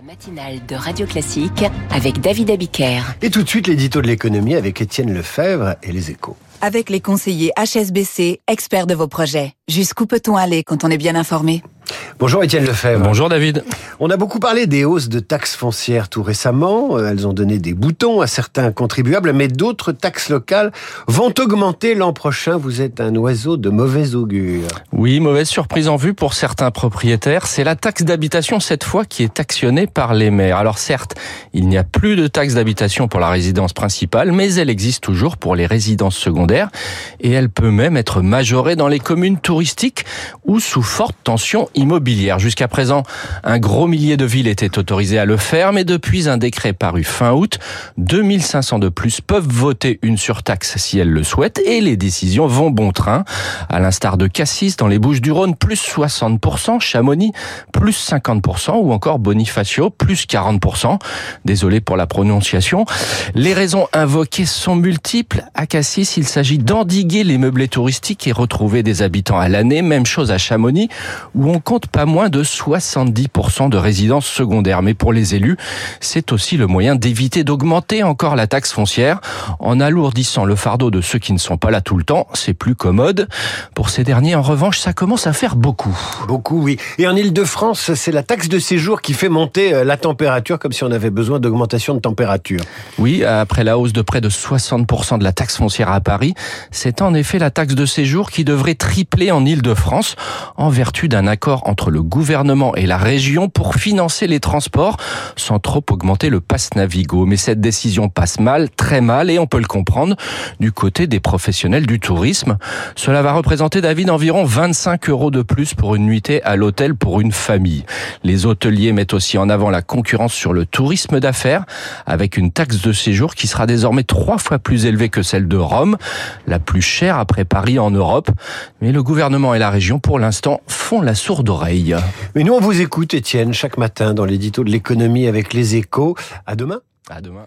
La matinale de Radio Classique avec David Abiker. Et tout de suite, l'édito de l'économie avec Étienne Lefebvre et les échos. Avec les conseillers HSBC, experts de vos projets. Jusqu'où peut-on aller quand on est bien informé? Bonjour Étienne Lefebvre. Bonjour David. On a beaucoup parlé des hausses de taxes foncières tout récemment. Euh, elles ont donné des boutons à certains contribuables, mais d'autres taxes locales vont augmenter l'an prochain. Vous êtes un oiseau de mauvais augure. Oui, mauvaise surprise en vue pour certains propriétaires. C'est la taxe d'habitation cette fois qui est actionnée par les maires. Alors certes, il n'y a plus de taxe d'habitation pour la résidence principale, mais elle existe toujours pour les résidences secondaires et elle peut même être majorée dans les communes touristiques ou sous forte tension immobilière. Jusqu'à présent, un gros millier de villes étaient autorisées à le faire, mais depuis un décret paru fin août, 2500 de plus peuvent voter une surtaxe si elles le souhaitent et les décisions vont bon train. À l'instar de Cassis dans les Bouches du Rhône, plus 60%, Chamonix, plus 50% ou encore Bonifacio, plus 40%. Désolé pour la prononciation. Les raisons invoquées sont multiples. À Cassis, il s'agit d'endiguer les meublés touristiques et retrouver des habitants à l'année. Même chose à Chamonix, où on compte pas moins de 70% de résidences secondaires. Mais pour les élus, c'est aussi le moyen d'éviter d'augmenter encore la taxe foncière en alourdissant le fardeau de ceux qui ne sont pas là tout le temps. C'est plus commode. Pour ces derniers, en revanche, ça commence à faire beaucoup. Beaucoup, oui. Et en Ile-de-France, c'est la taxe de séjour qui fait monter euh, la température comme si on avait besoin d'augmentation de température. Oui, après la hausse de près de 60% de la taxe foncière à C'est en effet la taxe de séjour qui devrait tripler en Ile-de-France en vertu d'un accord entre le gouvernement et la région pour financer les transports sans trop augmenter le pass Navigo. Mais cette décision passe mal, très mal, et on peut le comprendre du côté des professionnels du tourisme. Cela va représenter, David, environ 25 euros de plus pour une nuitée à l'hôtel pour une famille. Les hôteliers mettent aussi en avant la concurrence sur le tourisme d'affaires avec une taxe de séjour qui sera désormais trois fois plus élevée que celle de Rome, la plus chère après Paris en Europe. Mais le gouvernement et la région, pour l'instant, font la sourde oreille. Mais nous, on vous écoute, Étienne, chaque matin dans l'édito de l'économie avec les échos. À demain. À demain.